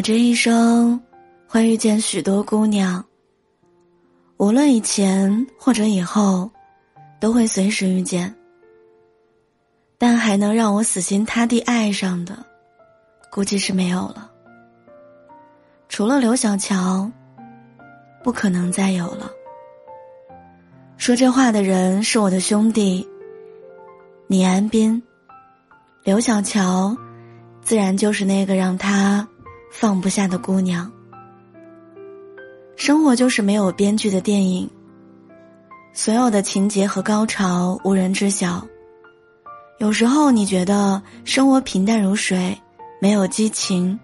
我这一生会遇见许多姑娘，无论以前或者以后，都会随时遇见。但还能让我死心塌地爱上的，估计是没有了。除了刘小乔，不可能再有了。说这话的人是我的兄弟倪安斌，刘小乔，自然就是那个让他。放不下的姑娘，生活就是没有编剧的电影。所有的情节和高潮无人知晓。有时候你觉得生活平淡如水，没有激情，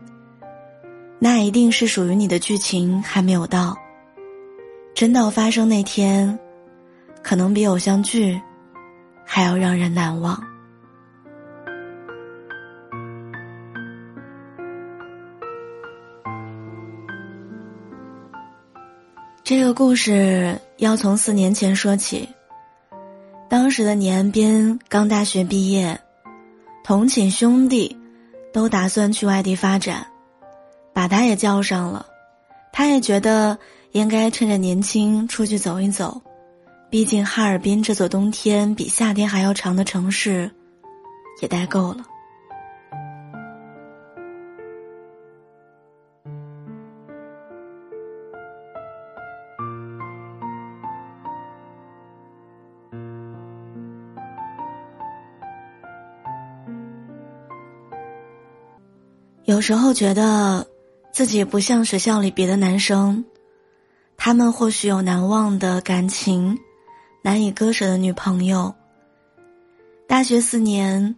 那一定是属于你的剧情还没有到。真到发生那天，可能比偶像剧还要让人难忘。这个故事要从四年前说起。当时的倪安斌刚大学毕业，同寝兄弟都打算去外地发展，把他也叫上了。他也觉得应该趁着年轻出去走一走，毕竟哈尔滨这座冬天比夏天还要长的城市，也待够了。有时候觉得，自己不像学校里别的男生，他们或许有难忘的感情，难以割舍的女朋友。大学四年，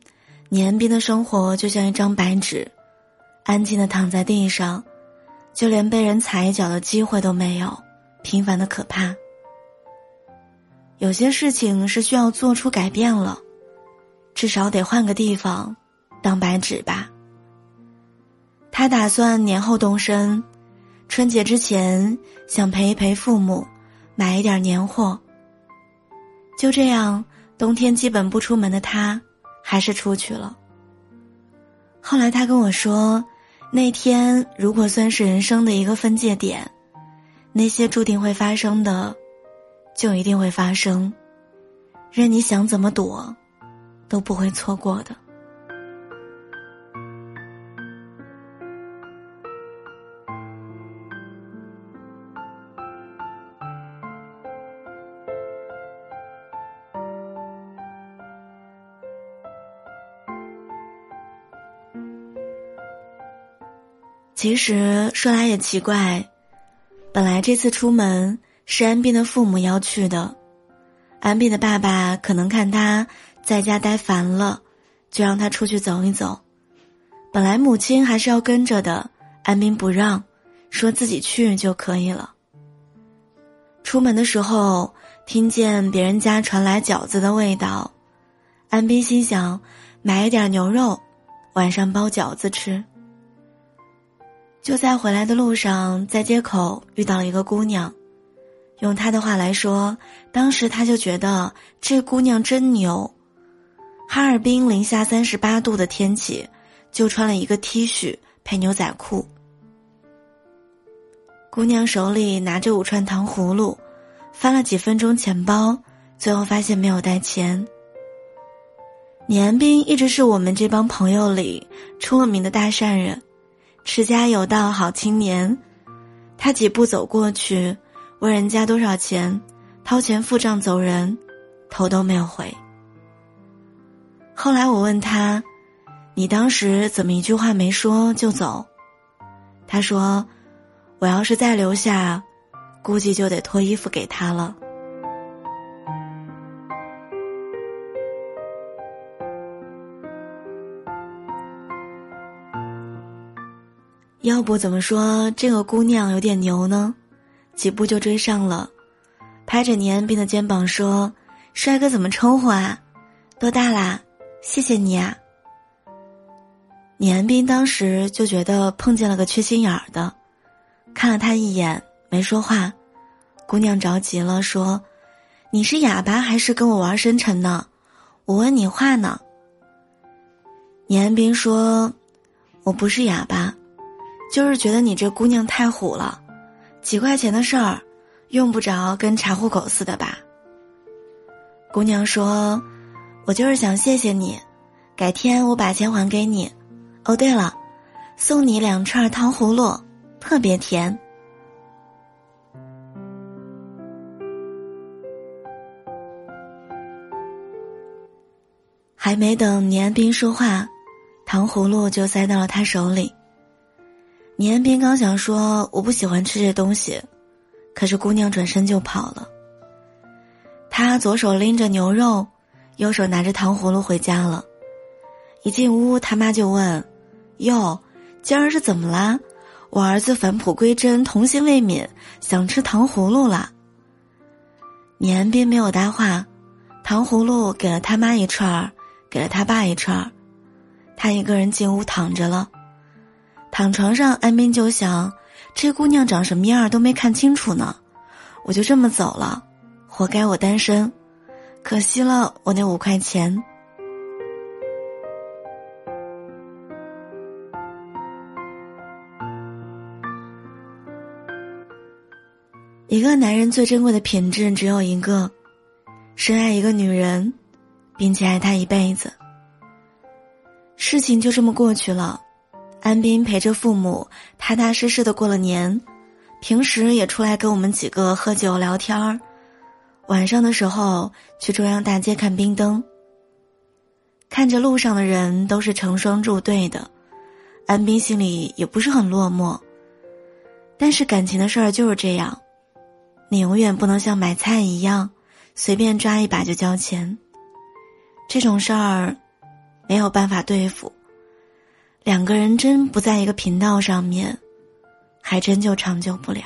年斌的生活就像一张白纸，安静的躺在地上，就连被人踩一脚的机会都没有，平凡的可怕。有些事情是需要做出改变了，至少得换个地方，当白纸吧。他打算年后动身，春节之前想陪一陪父母，买一点年货。就这样，冬天基本不出门的他，还是出去了。后来他跟我说，那天如果算是人生的一个分界点，那些注定会发生的，就一定会发生，任你想怎么躲，都不会错过的。其实说来也奇怪，本来这次出门是安斌的父母要去的，安斌的爸爸可能看他在家待烦了，就让他出去走一走。本来母亲还是要跟着的，安斌不让，说自己去就可以了。出门的时候听见别人家传来饺子的味道，安斌心想买一点牛肉，晚上包饺子吃。就在回来的路上，在街口遇到了一个姑娘，用她的话来说，当时他就觉得这姑娘真牛。哈尔滨零下三十八度的天气，就穿了一个 T 恤配牛仔裤。姑娘手里拿着五串糖葫芦，翻了几分钟钱包，最后发现没有带钱。年斌一直是我们这帮朋友里出了名的大善人。持家有道，好青年。他几步走过去，问人家多少钱，掏钱付账走人，头都没有回。后来我问他：“你当时怎么一句话没说就走？”他说：“我要是再留下，估计就得脱衣服给他了。”要不怎么说这个姑娘有点牛呢？几步就追上了，拍着倪安斌的肩膀说：“帅哥怎么称呼啊？多大啦？谢谢你啊。”倪安斌当时就觉得碰见了个缺心眼儿的，看了他一眼没说话。姑娘着急了说：“你是哑巴还是跟我玩深沉呢？我问你话呢。”倪安斌说：“我不是哑巴。”就是觉得你这姑娘太虎了，几块钱的事儿，用不着跟查户口似的吧。”姑娘说：“我就是想谢谢你，改天我把钱还给你。哦，对了，送你两串糖葫芦，特别甜。”还没等倪安斌说话，糖葫芦就塞到了他手里。倪安斌刚想说“我不喜欢吃这东西”，可是姑娘转身就跑了。他左手拎着牛肉，右手拿着糖葫芦回家了。一进屋，他妈就问：“哟，今儿是怎么啦？我儿子返璞归真，童心未泯，想吃糖葫芦了。”倪安斌没有搭话，糖葫芦给了他妈一串儿。给了他爸一串儿，他一个人进屋躺着了。躺床上，安斌就想：这姑娘长什么样都没看清楚呢，我就这么走了，活该我单身，可惜了我那五块钱。一个男人最珍贵的品质只有一个：深爱一个女人。并且爱她一辈子。事情就这么过去了，安斌陪着父母踏踏实实的过了年，平时也出来跟我们几个喝酒聊天儿，晚上的时候去中央大街看冰灯。看着路上的人都是成双入对的，安斌心里也不是很落寞。但是感情的事儿就是这样，你永远不能像买菜一样，随便抓一把就交钱。这种事儿，没有办法对付。两个人真不在一个频道上面，还真就长久不了。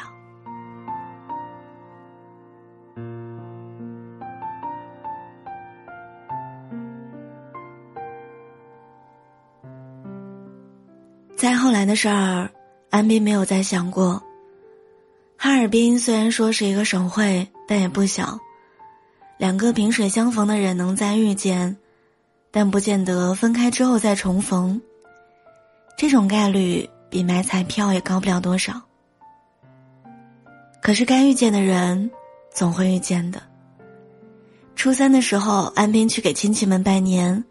再后来的事儿，安斌没有再想过。哈尔滨虽然说是一个省会，但也不小。两个萍水相逢的人能再遇见，但不见得分开之后再重逢。这种概率比买彩票也高不了多少。可是该遇见的人，总会遇见的。初三的时候，安斌去给亲戚们拜年，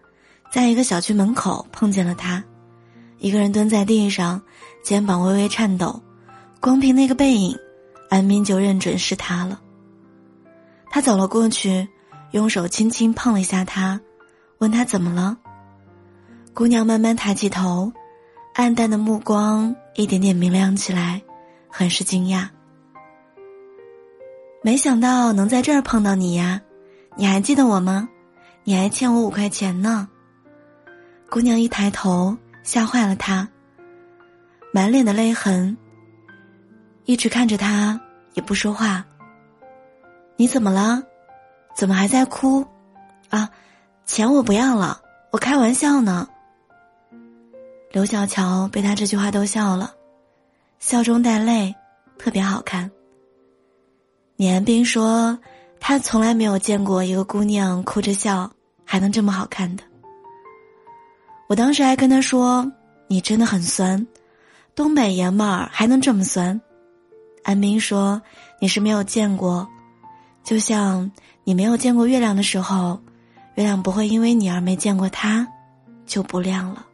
在一个小区门口碰见了他，一个人蹲在地上，肩膀微微颤抖，光凭那个背影，安斌就认准是他了。他走了过去，用手轻轻碰了一下他，问他怎么了。姑娘慢慢抬起头，暗淡的目光一点点明亮起来，很是惊讶。没想到能在这儿碰到你呀，你还记得我吗？你还欠我五块钱呢。姑娘一抬头，吓坏了他，满脸的泪痕，一直看着他，也不说话。你怎么了？怎么还在哭？啊，钱我不要了，我开玩笑呢。刘小乔被他这句话逗笑了，笑中带泪，特别好看。李安斌说，他从来没有见过一个姑娘哭着笑还能这么好看的。我当时还跟他说：“你真的很酸，东北爷们儿还能这么酸。”安斌说：“你是没有见过。”就像你没有见过月亮的时候，月亮不会因为你而没见过它，就不亮了。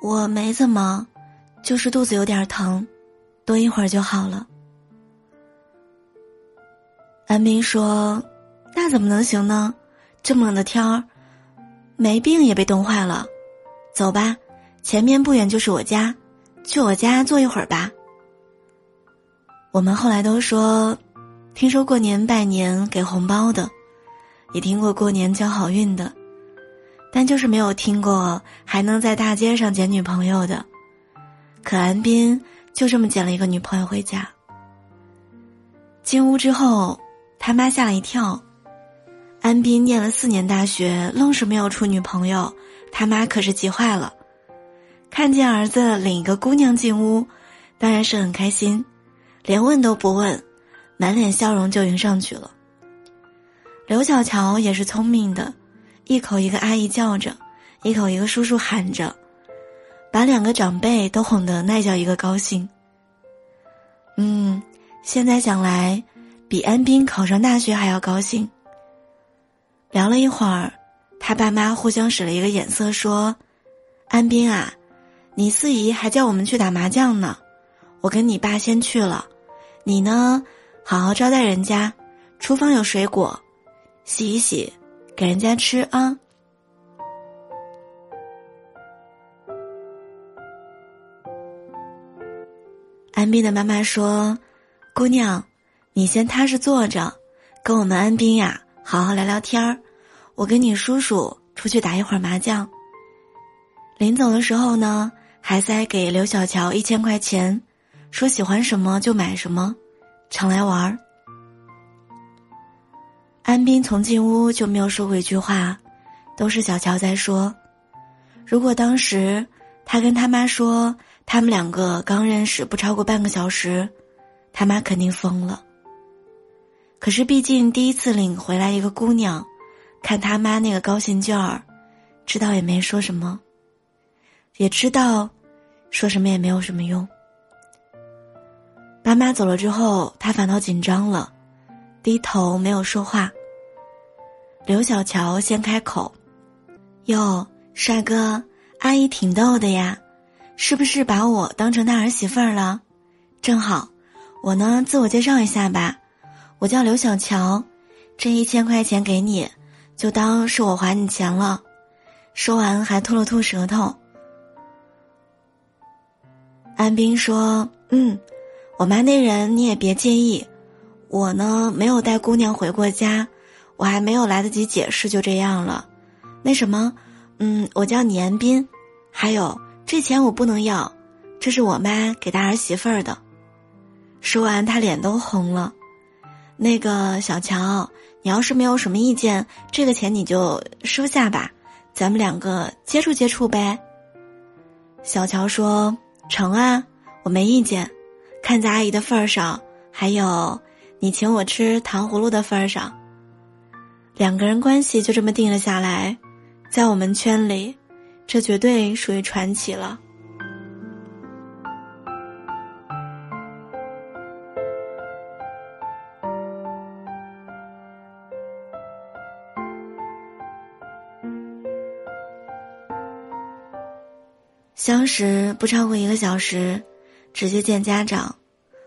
我没怎么，就是肚子有点疼，多一会儿就好了。安斌说：“那怎么能行呢？这么冷的天儿。”没病也被冻坏了，走吧，前面不远就是我家，去我家坐一会儿吧。我们后来都说，听说过年拜年给红包的，也听过过年交好运的，但就是没有听过还能在大街上捡女朋友的。可安斌就这么捡了一个女朋友回家。进屋之后，他妈吓了一跳。安斌念了四年大学，愣是没有处女朋友，他妈可是急坏了。看见儿子领一个姑娘进屋，当然是很开心，连问都不问，满脸笑容就迎上去了。刘小乔也是聪明的，一口一个阿姨叫着，一口一个叔叔喊着，把两个长辈都哄得那叫一个高兴。嗯，现在想来，比安斌考上大学还要高兴。聊了一会儿，他爸妈互相使了一个眼色，说：“安斌啊，你四姨还叫我们去打麻将呢，我跟你爸先去了，你呢，好好招待人家，厨房有水果。”洗一洗，给人家吃啊。安斌的妈妈说：“姑娘，你先踏实坐着，跟我们安斌呀好好聊聊天儿。我跟你叔叔出去打一会儿麻将。”临走的时候呢，还塞给刘小乔一千块钱，说喜欢什么就买什么，常来玩儿。安斌从进屋就没有说过一句话，都是小乔在说。如果当时他跟他妈说他们两个刚认识不超过半个小时，他妈肯定疯了。可是毕竟第一次领回来一个姑娘，看他妈那个高兴劲儿，知道也没说什么，也知道说什么也没有什么用。爸妈走了之后，他反倒紧张了，低头没有说话。刘小乔先开口：“哟，帅哥，阿姨挺逗的呀，是不是把我当成大儿媳妇儿了？正好，我呢自我介绍一下吧，我叫刘小乔，这一千块钱给你，就当是我还你钱了。”说完还吐了吐舌头。安斌说：“嗯，我妈那人你也别介意，我呢没有带姑娘回过家。”我还没有来得及解释，就这样了。那什么，嗯，我叫你安斌，还有这钱我不能要，这是我妈给大儿媳妇儿的。说完，他脸都红了。那个小乔，你要是没有什么意见，这个钱你就收下吧，咱们两个接触接触呗。小乔说：“成啊，我没意见，看在阿姨的份儿上，还有你请我吃糖葫芦的份儿上。”两个人关系就这么定了下来，在我们圈里，这绝对属于传奇了。相识不超过一个小时，直接见家长，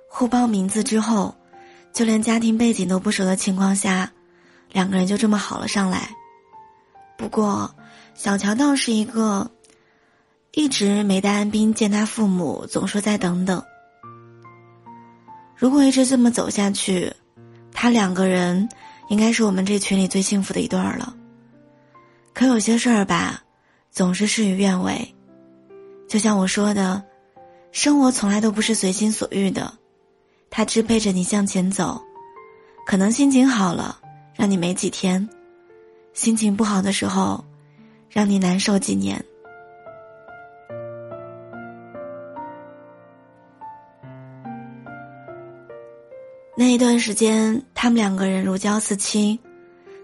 互报名字之后，就连家庭背景都不熟的情况下。两个人就这么好了上来，不过小乔倒是一个一直没带安斌见他父母，总说再等等。如果一直这么走下去，他两个人应该是我们这群里最幸福的一对儿了。可有些事儿吧，总是事与愿违。就像我说的，生活从来都不是随心所欲的，它支配着你向前走。可能心情好了。让你没几天，心情不好的时候，让你难受几年。那一段时间，他们两个人如胶似漆，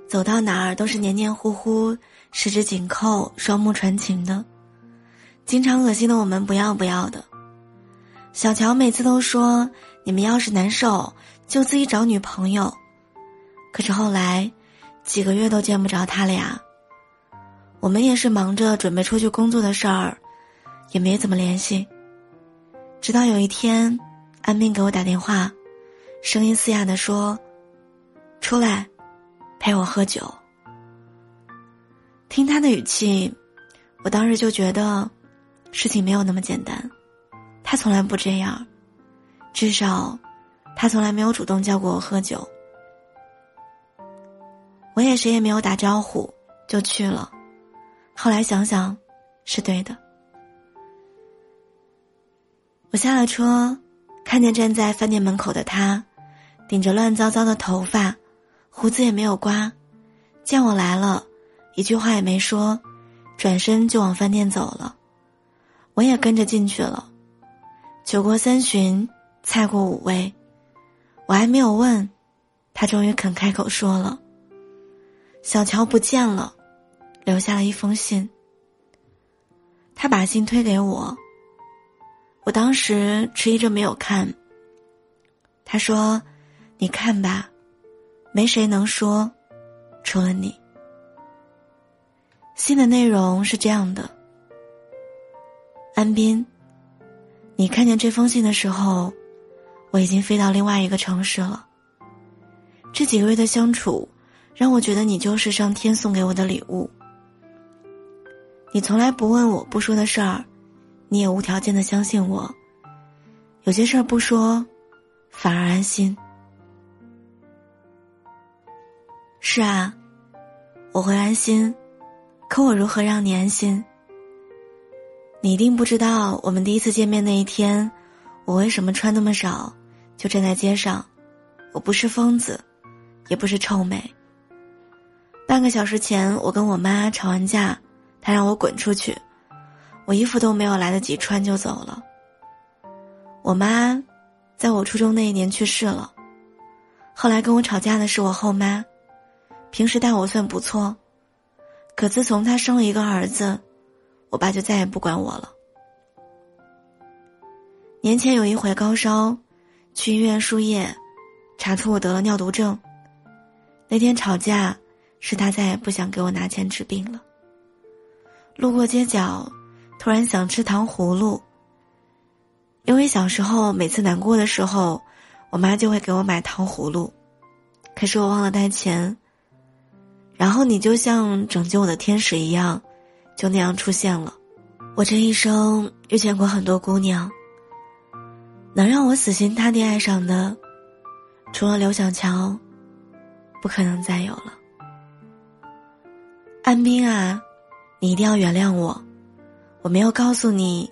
走到哪儿都是黏黏糊糊、十指紧扣、双目传情的，经常恶心的我们不要不要的。小乔每次都说：“你们要是难受，就自己找女朋友。”可是后来，几个月都见不着他俩。我们也是忙着准备出去工作的事儿，也没怎么联系。直到有一天，安斌给我打电话，声音嘶哑的说：“出来，陪我喝酒。”听他的语气，我当时就觉得，事情没有那么简单。他从来不这样，至少，他从来没有主动叫过我喝酒。我也谁也没有打招呼，就去了。后来想想，是对的。我下了车，看见站在饭店门口的他，顶着乱糟糟的头发，胡子也没有刮，见我来了，一句话也没说，转身就往饭店走了。我也跟着进去了。酒过三巡，菜过五味，我还没有问，他终于肯开口说了。小乔不见了，留下了一封信。他把信推给我，我当时迟疑着没有看。他说：“你看吧，没谁能说，除了你。”信的内容是这样的：安斌，你看见这封信的时候，我已经飞到另外一个城市了。这几个月的相处。让我觉得你就是上天送给我的礼物。你从来不问我不说的事儿，你也无条件的相信我。有些事儿不说，反而安心。是啊，我会安心，可我如何让你安心？你一定不知道，我们第一次见面那一天，我为什么穿那么少，就站在街上。我不是疯子，也不是臭美。半个小时前，我跟我妈吵完架，她让我滚出去，我衣服都没有来得及穿就走了。我妈，在我初中那一年去世了，后来跟我吵架的是我后妈，平时待我算不错，可自从她生了一个儿子，我爸就再也不管我了。年前有一回高烧，去医院输液，查出我得了尿毒症。那天吵架。是他再也不想给我拿钱治病了。路过街角，突然想吃糖葫芦。因为小时候每次难过的时候，我妈就会给我买糖葫芦，可是我忘了带钱。然后你就像拯救我的天使一样，就那样出现了。我这一生遇见过很多姑娘，能让我死心塌地爱上的，除了刘小乔，不可能再有了。安斌啊，你一定要原谅我，我没有告诉你，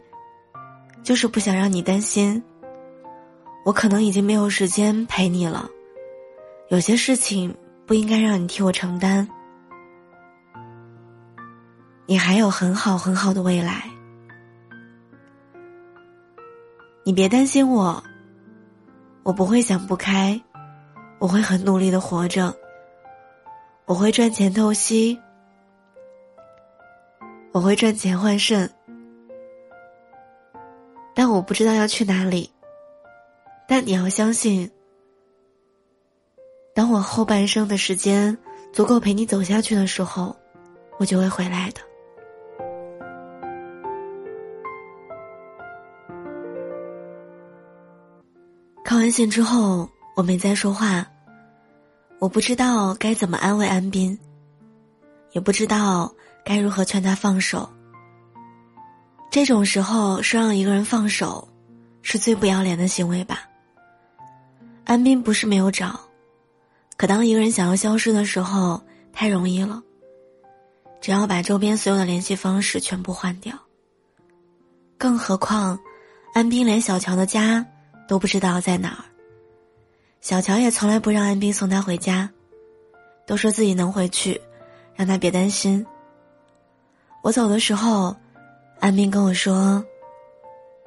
就是不想让你担心。我可能已经没有时间陪你了，有些事情不应该让你替我承担。你还有很好很好的未来，你别担心我，我不会想不开，我会很努力的活着，我会赚钱透析。我会赚钱换肾，但我不知道要去哪里。但你要相信，当我后半生的时间足够陪你走下去的时候，我就会回来的。看完信之后，我没再说话。我不知道该怎么安慰安斌，也不知道。该如何劝他放手？这种时候说让一个人放手，是最不要脸的行为吧。安斌不是没有找，可当一个人想要消失的时候，太容易了。只要把周边所有的联系方式全部换掉。更何况，安斌连小乔的家都不知道在哪儿。小乔也从来不让安斌送他回家，都说自己能回去，让他别担心。我走的时候，安斌跟我说，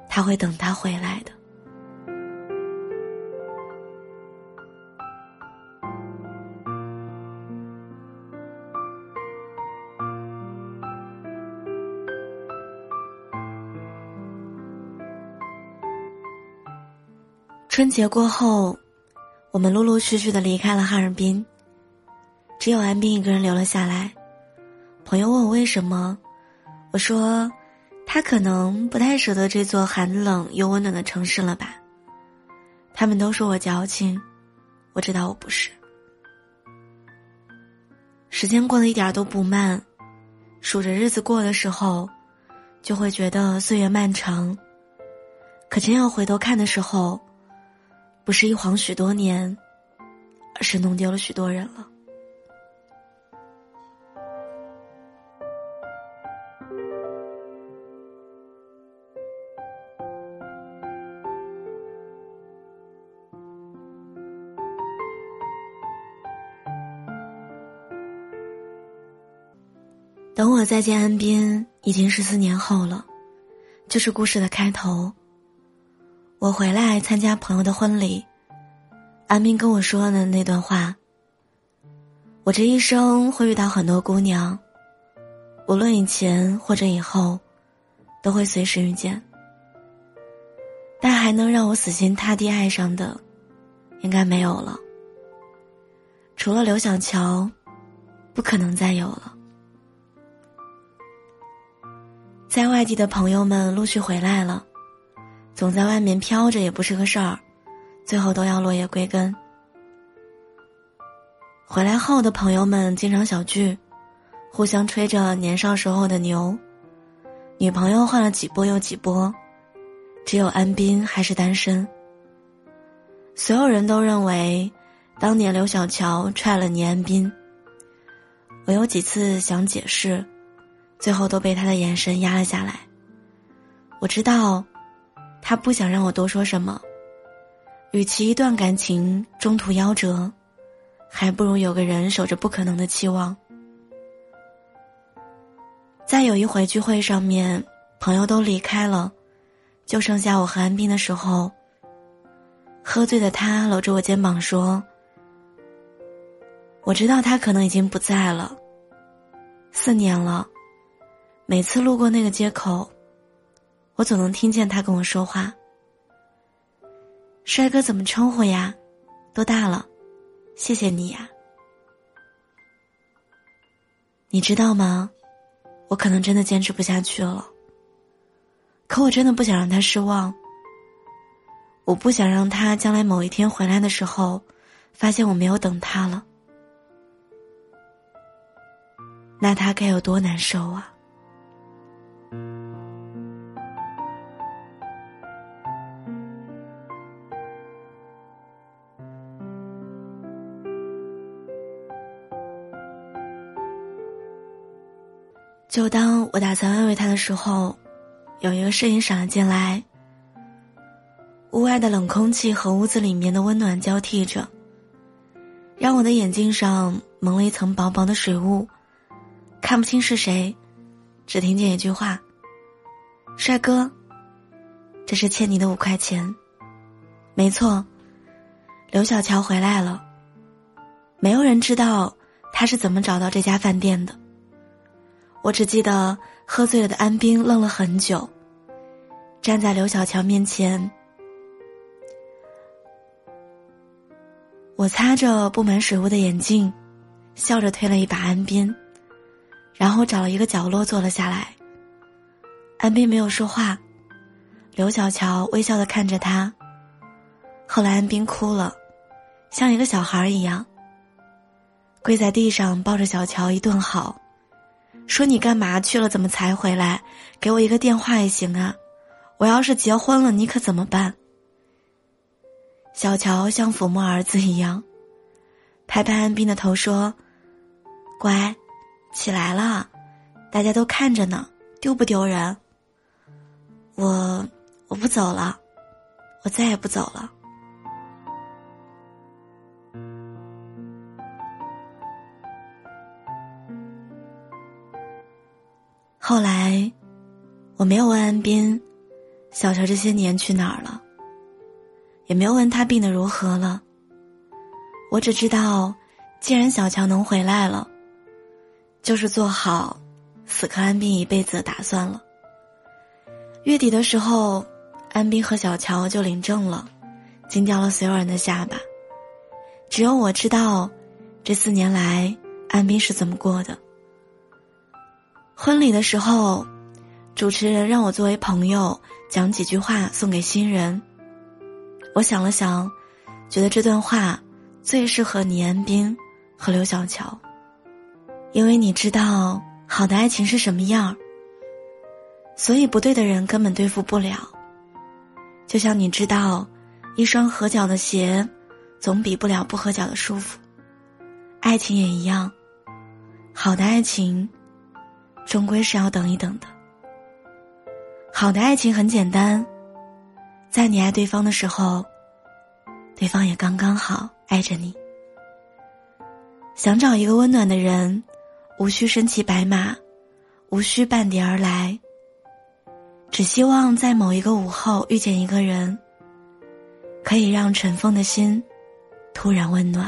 他会等他回来的。春节过后，我们陆陆续续的离开了哈尔滨，只有安斌一个人留了下来。朋友问我为什么。我说，他可能不太舍得这座寒冷又温暖的城市了吧？他们都说我矫情，我知道我不是。时间过得一点都不慢，数着日子过的时候，就会觉得岁月漫长。可真要回头看的时候，不是一晃许多年，而是弄丢了许多人了。等我再见安斌，已经是四年后了，就是故事的开头。我回来参加朋友的婚礼，安斌跟我说的那段话。我这一生会遇到很多姑娘，无论以前或者以后，都会随时遇见。但还能让我死心塌地爱上的，应该没有了。除了刘小乔，不可能再有了。在外地的朋友们陆续回来了，总在外面飘着也不是个事儿，最后都要落叶归根。回来后的朋友们经常小聚，互相吹着年少时候的牛，女朋友换了几波又几波，只有安斌还是单身。所有人都认为，当年刘小乔踹了倪安斌。我有几次想解释，最后都被他的眼神压了下来。我知道，他不想让我多说什么。与其一段感情中途夭折。还不如有个人守着不可能的期望。在有一回聚会上面，朋友都离开了，就剩下我和安斌的时候。喝醉的他搂着我肩膀说：“我知道他可能已经不在了。四年了，每次路过那个街口，我总能听见他跟我说话。帅哥怎么称呼呀？多大了？”谢谢你呀，你知道吗？我可能真的坚持不下去了。可我真的不想让他失望。我不想让他将来某一天回来的时候，发现我没有等他了，那他该有多难受啊！就当我打算安慰他的时候，有一个身影闪了进来。屋外的冷空气和屋子里面的温暖交替着，让我的眼镜上蒙了一层薄薄的水雾，看不清是谁，只听见一句话：“帅哥，这是欠你的五块钱。”没错，刘小乔回来了。没有人知道他是怎么找到这家饭店的。我只记得喝醉了的安斌愣了很久，站在刘小乔面前。我擦着布满水雾的眼镜，笑着推了一把安斌，然后找了一个角落坐了下来。安斌没有说话，刘小乔微笑的看着他。后来安斌哭了，像一个小孩一样，跪在地上抱着小乔一顿好。说你干嘛去了？怎么才回来？给我一个电话也行啊！我要是结婚了，你可怎么办？小乔像抚摸儿子一样，拍拍安斌的头说：“乖，起来了，大家都看着呢，丢不丢人？”我我不走了，我再也不走了。后来，我没有问安斌，小乔这些年去哪儿了，也没有问他病得如何了。我只知道，既然小乔能回来了，就是做好死磕安斌一辈子的打算了。月底的时候，安斌和小乔就领证了，惊掉了所有人的下巴。只有我知道，这四年来安斌是怎么过的。婚礼的时候，主持人让我作为朋友讲几句话送给新人。我想了想，觉得这段话最适合倪安斌和刘小乔，因为你知道好的爱情是什么样所以不对的人根本对付不了。就像你知道，一双合脚的鞋，总比不了不合脚的舒服。爱情也一样，好的爱情。终归是要等一等的。好的爱情很简单，在你爱对方的时候，对方也刚刚好爱着你。想找一个温暖的人，无需身骑白马，无需半点而来。只希望在某一个午后遇见一个人，可以让尘封的心突然温暖。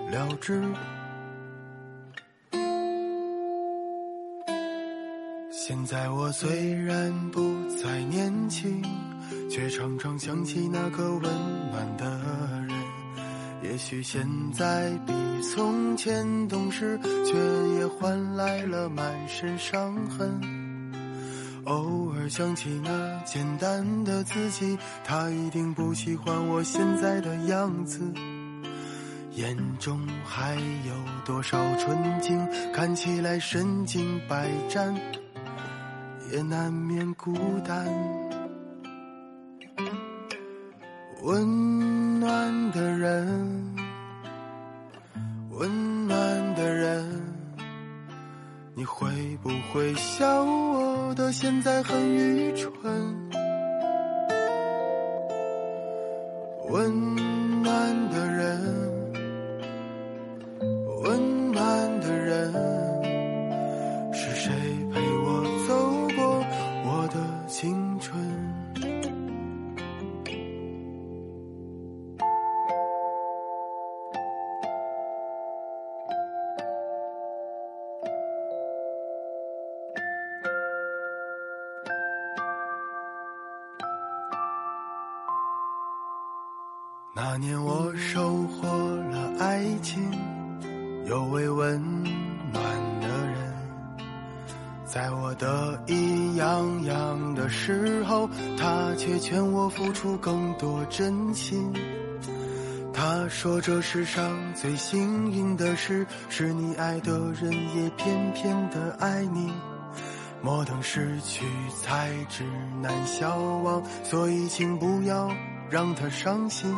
了之。现在我虽然不再年轻，却常常想起那个温暖的人。也许现在比从前懂事，却也换来了满身伤痕。偶尔想起那简单的自己，他一定不喜欢我现在的样子。眼中还有多少纯净？看起来身经百战。也难免孤单，温暖的人，温暖的人，你会不会笑我的现在很愚蠢？温暖的人，有位温暖的人。在我得意洋洋的时候，他却劝我付出更多真心。他说这世上最幸运的事，是你爱的人也偏偏的爱你。莫等失去才知难消亡，所以请不要让他伤心。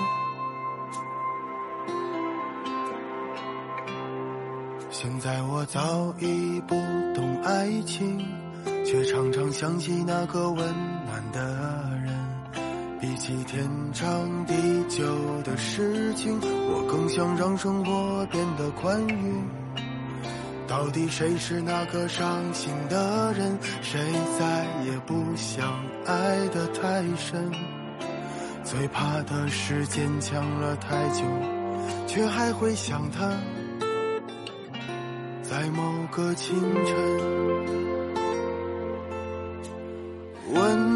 现在我早已不懂爱情，却常常想起那个温暖的人。比起天长地久的事情，我更想让生活变得宽裕。到底谁是那个伤心的人？谁再也不想爱得太深？最怕的是坚强了太久，却还会想他。在某个清晨，温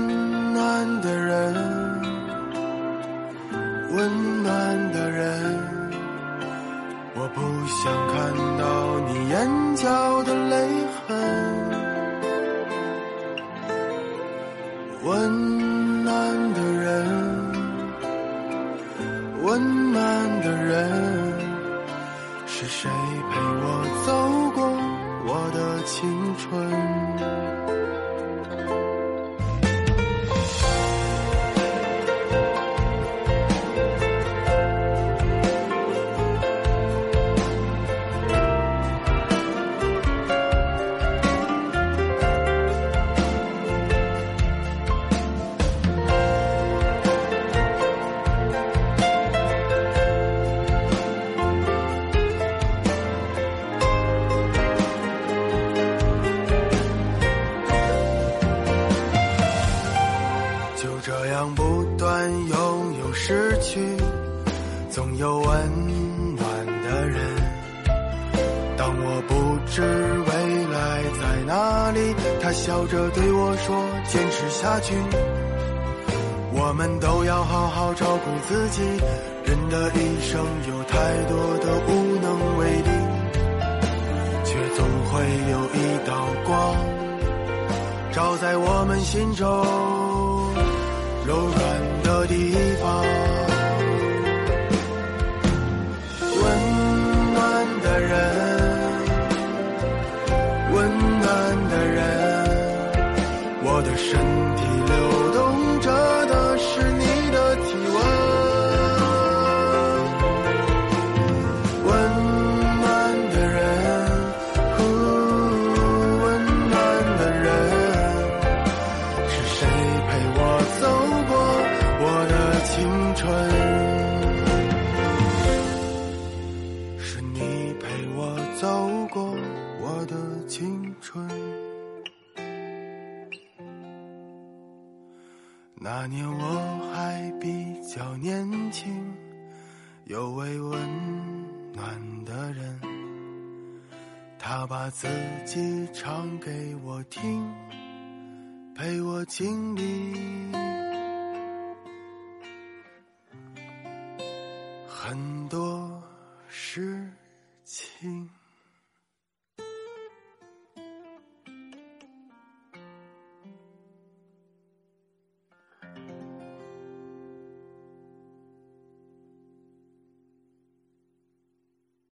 总有温暖的人。当我不知未来在哪里，他笑着对我说：“坚持下去。”我们都要好好照顾自己。人的一生有太多的无能为力，却总会有一道光，照在我们心中柔软的地方。陪